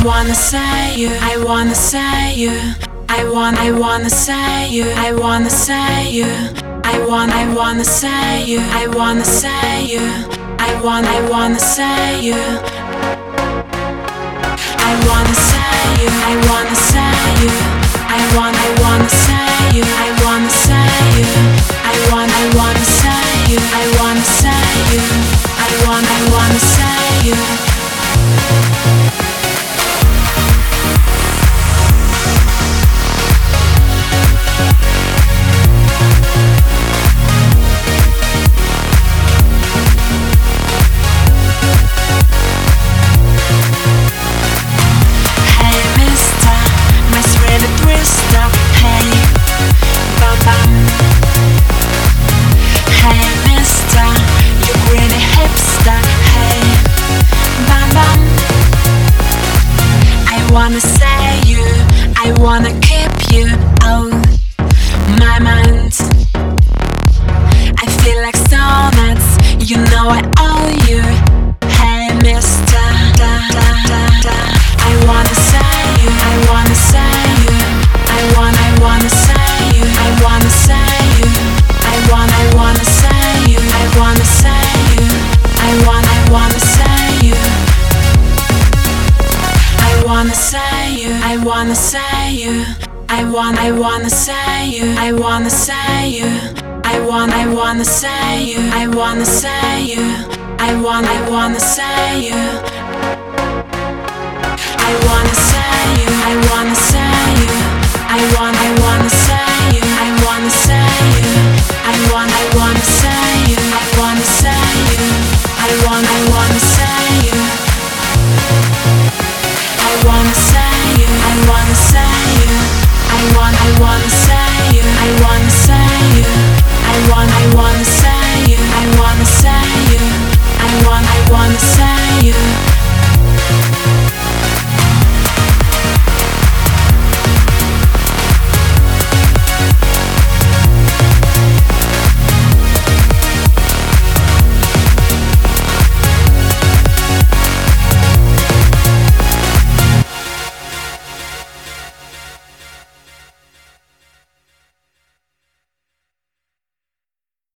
I wanna say you, I wanna say you. I want, I wanna say you, I wanna say you. I want, I wanna say you, I wanna say you. I want, I wanna say you. I wanna say you, I wanna say you. I want, I wanna say you, I wanna say you. Wanna keep you out my mind. I feel like so nuts, you know I owe you. Hey mister, da, da, da, da. I wanna say you, I wanna say you. I want, I wanna say you, I wanna say you. I want, I wanna say you, I wanna say you. I want, I wanna say you. I wanna say you, I wanna say you. I want, I wanna say you, I wanna say you. I want, I wanna say you, I wanna say you. I want, I wanna say you. I wanna say you, I wanna say want,